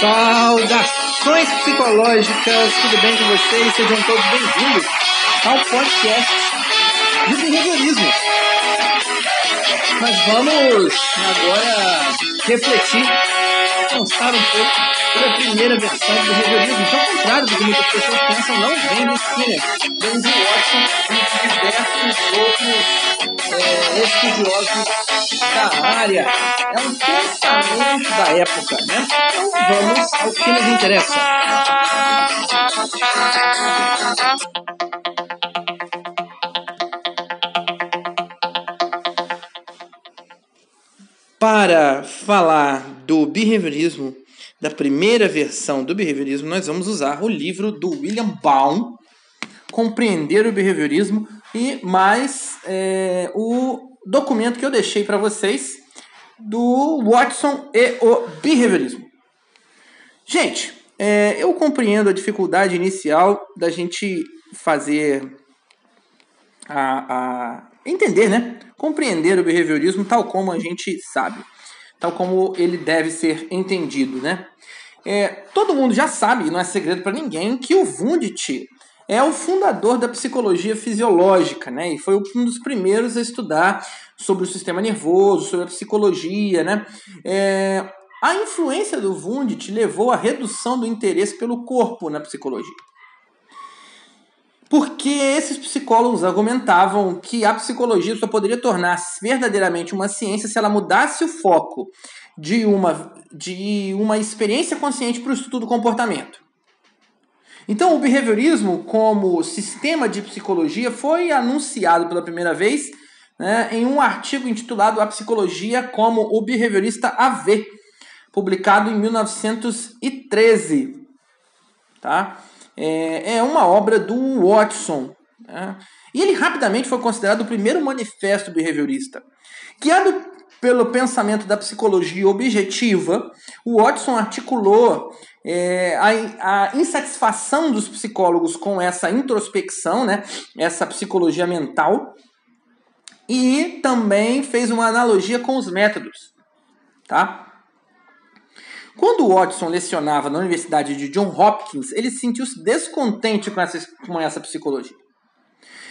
Saudações psicológicas, tudo bem com vocês? Sejam todos bem-vindos ao podcast do behaviorismo. Nós vamos agora refletir, pensar um pouco sobre a primeira versão do behaviorismo, que ao contrário do que muitas pessoas pensam, não vem do Skinner, do Watson e de diversos outros é, estudiosos da área. É um pensamento da época, né? Então vamos ao que nos interessa. Para falar do behaviorismo, da primeira versão do behaviorismo, nós vamos usar o livro do William Baum, Compreender o Behaviorismo, e mais é, o documento que eu deixei para vocês do Watson e o Behaviorismo. Gente, é, eu compreendo a dificuldade inicial da gente fazer a, a entender, né? Compreender o behaviorismo tal como a gente sabe, tal como ele deve ser entendido, né? É, todo mundo já sabe, não é segredo para ninguém, que o Wundt é o fundador da psicologia fisiológica, né? E foi um dos primeiros a estudar sobre o sistema nervoso, sobre a psicologia, né? É, a influência do Wundt levou à redução do interesse pelo corpo na psicologia. Porque esses psicólogos argumentavam que a psicologia só poderia tornar-se verdadeiramente uma ciência se ela mudasse o foco de uma, de uma experiência consciente para o estudo do comportamento. Então, o behaviorismo, como sistema de psicologia, foi anunciado pela primeira vez né, em um artigo intitulado A Psicologia como o Behaviorista AV, publicado em 1913. Tá? É, é uma obra do Watson. Né? E ele rapidamente foi considerado o primeiro manifesto behaviorista. Guiado pelo pensamento da psicologia objetiva, o Watson articulou é, a, a, insatisfação dos psicólogos com essa introspecção, né, essa psicologia mental, e também fez uma analogia com os métodos. Tá? Quando Watson lecionava na Universidade de John Hopkins, ele sentiu-se descontente com essa, com essa psicologia.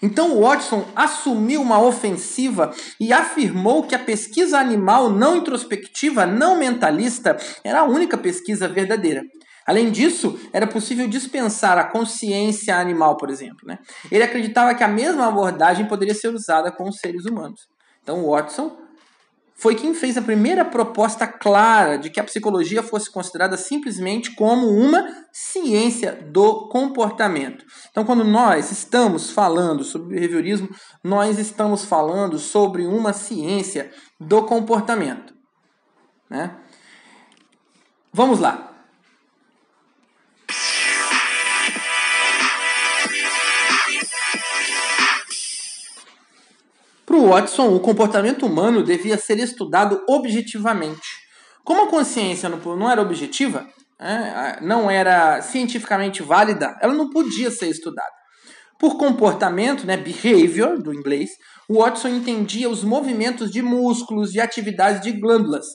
Então Watson assumiu uma ofensiva e afirmou que a pesquisa animal não introspectiva, não mentalista, era a única pesquisa verdadeira. Além disso, era possível dispensar a consciência animal, por exemplo. Né? Ele acreditava que a mesma abordagem poderia ser usada com os seres humanos. Então Watson foi quem fez a primeira proposta clara de que a psicologia fosse considerada simplesmente como uma ciência do comportamento. Então, quando nós estamos falando sobre behaviorismo, nós estamos falando sobre uma ciência do comportamento. Né? Vamos lá. Para Watson, o comportamento humano devia ser estudado objetivamente. Como a consciência não era objetiva, né, não era cientificamente válida, ela não podia ser estudada. Por comportamento, né, behavior, do inglês, Watson entendia os movimentos de músculos e atividades de glândulas.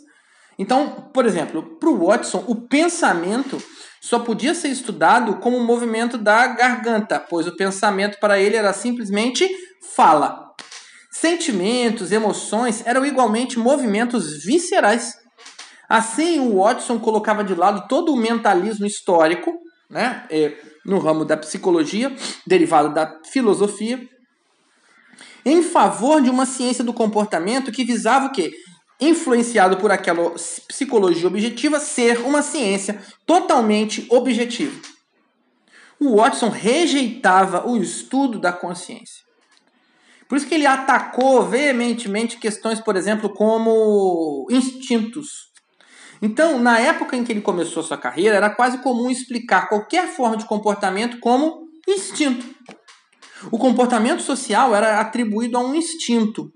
Então, por exemplo, para Watson, o pensamento só podia ser estudado como o movimento da garganta, pois o pensamento para ele era simplesmente fala. Sentimentos, emoções eram igualmente movimentos viscerais. Assim, o Watson colocava de lado todo o mentalismo histórico, né, é, no ramo da psicologia, derivado da filosofia, em favor de uma ciência do comportamento que visava o quê? Influenciado por aquela psicologia objetiva, ser uma ciência totalmente objetiva. O Watson rejeitava o estudo da consciência. Por isso que ele atacou veementemente questões, por exemplo, como instintos. Então, na época em que ele começou sua carreira, era quase comum explicar qualquer forma de comportamento como instinto. O comportamento social era atribuído a um instinto.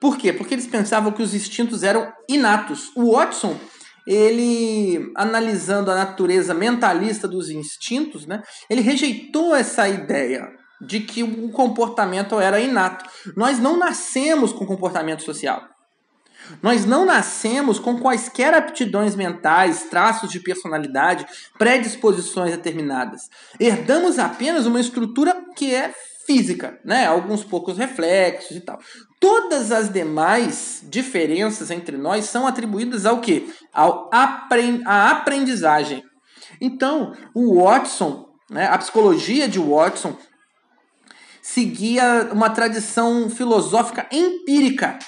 Por quê? Porque eles pensavam que os instintos eram inatos. O Watson, ele analisando a natureza mentalista dos instintos, né, ele rejeitou essa ideia de que o comportamento era inato. Nós não nascemos com comportamento social. Nós não nascemos com quaisquer aptidões mentais, traços de personalidade, predisposições determinadas. Herdamos apenas uma estrutura que é física, né? Alguns poucos reflexos e tal. Todas as demais diferenças entre nós são atribuídas ao que? Ao aprend à aprendizagem. Então, o Watson, né, a psicologia de Watson seguia uma tradição filosófica empírica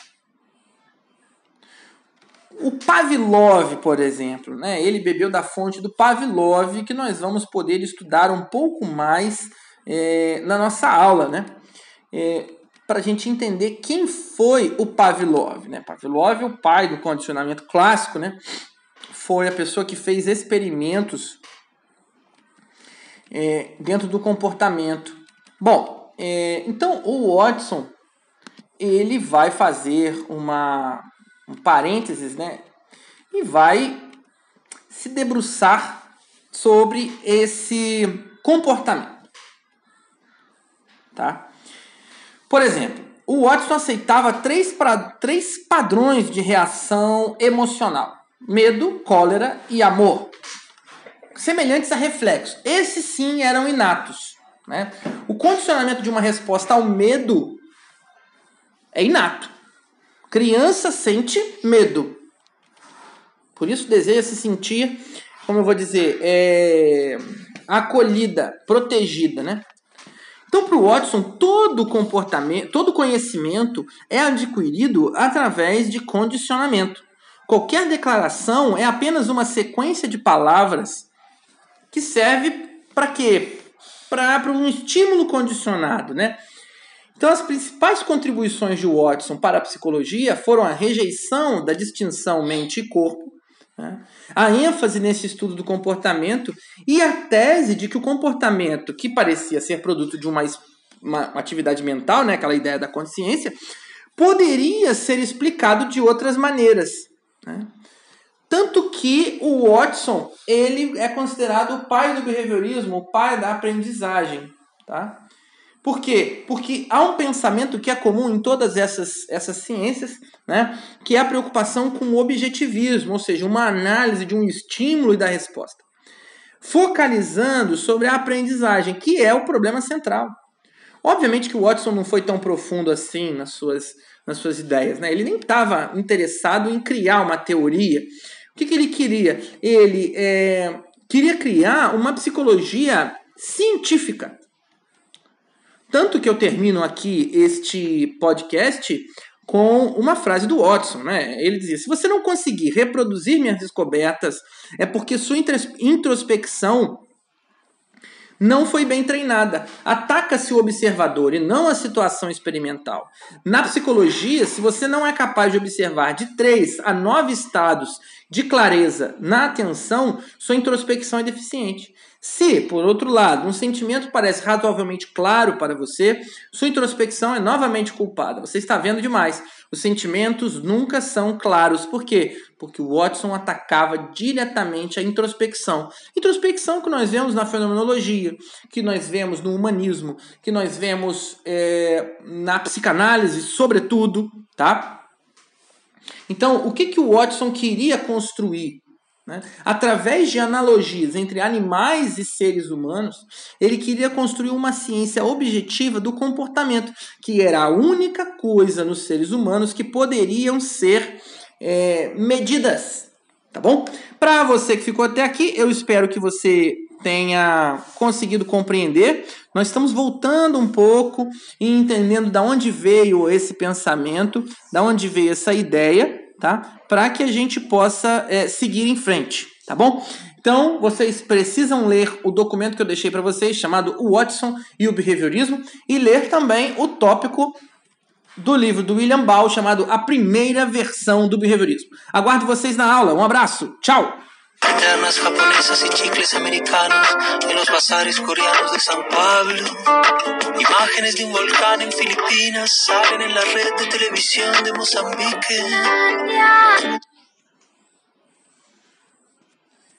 o Pavlov, por exemplo, né? ele bebeu da fonte do Pavlov, que nós vamos poder estudar um pouco mais é, na nossa aula, né? É, para a gente entender quem foi o Pavlov. Né? Pavlov, o pai do condicionamento clássico, né? foi a pessoa que fez experimentos é, dentro do comportamento. Bom, é, então o Watson ele vai fazer uma um parênteses, né? E vai se debruçar sobre esse comportamento. Tá? Por exemplo, o Watson aceitava três, pra, três padrões de reação emocional: medo, cólera e amor, semelhantes a reflexos. Esses sim eram inatos. Né? O condicionamento de uma resposta ao medo é inato. Criança sente medo. Por isso deseja se sentir, como eu vou dizer, é, acolhida, protegida, né? Então, para o Watson, todo comportamento, todo conhecimento é adquirido através de condicionamento. Qualquer declaração é apenas uma sequência de palavras que serve para quê? Para um estímulo condicionado, né? Então, as principais contribuições de Watson para a psicologia foram a rejeição da distinção mente e corpo, né? a ênfase nesse estudo do comportamento e a tese de que o comportamento, que parecia ser produto de uma, uma atividade mental, né? aquela ideia da consciência, poderia ser explicado de outras maneiras. Né? Que o Watson ele é considerado o pai do behaviorismo, o pai da aprendizagem. Tá? Por quê? Porque há um pensamento que é comum em todas essas, essas ciências, né? que é a preocupação com o objetivismo, ou seja, uma análise de um estímulo e da resposta. Focalizando sobre a aprendizagem, que é o problema central. Obviamente que o Watson não foi tão profundo assim nas suas, nas suas ideias. Né? Ele nem estava interessado em criar uma teoria. Que, que ele queria? Ele é, queria criar uma psicologia científica tanto que eu termino aqui este podcast com uma frase do Watson, né? Ele dizia: se você não conseguir reproduzir minhas descobertas, é porque sua introspecção não foi bem treinada. Ataca-se o observador e não a situação experimental. Na psicologia, se você não é capaz de observar de três a nove estados de clareza na atenção, sua introspecção é deficiente. Se, por outro lado, um sentimento parece razoavelmente claro para você, sua introspecção é novamente culpada. Você está vendo demais. Os sentimentos nunca são claros. Por quê? Porque o Watson atacava diretamente a introspecção. Introspecção que nós vemos na fenomenologia, que nós vemos no humanismo, que nós vemos é, na psicanálise, sobretudo, tá? Então, o que, que o Watson queria construir? Né? Através de analogias entre animais e seres humanos, ele queria construir uma ciência objetiva do comportamento, que era a única coisa nos seres humanos que poderiam ser é, medidas. Tá bom? Para você que ficou até aqui, eu espero que você tenha conseguido compreender. Nós estamos voltando um pouco e entendendo da onde veio esse pensamento, da onde veio essa ideia tá? Para que a gente possa é, seguir em frente, tá bom? Então, vocês precisam ler o documento que eu deixei para vocês, chamado O Watson e o Behaviorismo, e ler também o tópico do livro do William Ball, chamado A Primeira Versão do Behaviorismo. Aguardo vocês na aula. Um abraço. Tchau! Ternas japonesas y chicles americanos en los bazares coreanos de San Pablo. Imágenes de un volcán en Filipinas salen en la red de televisión de Mozambique.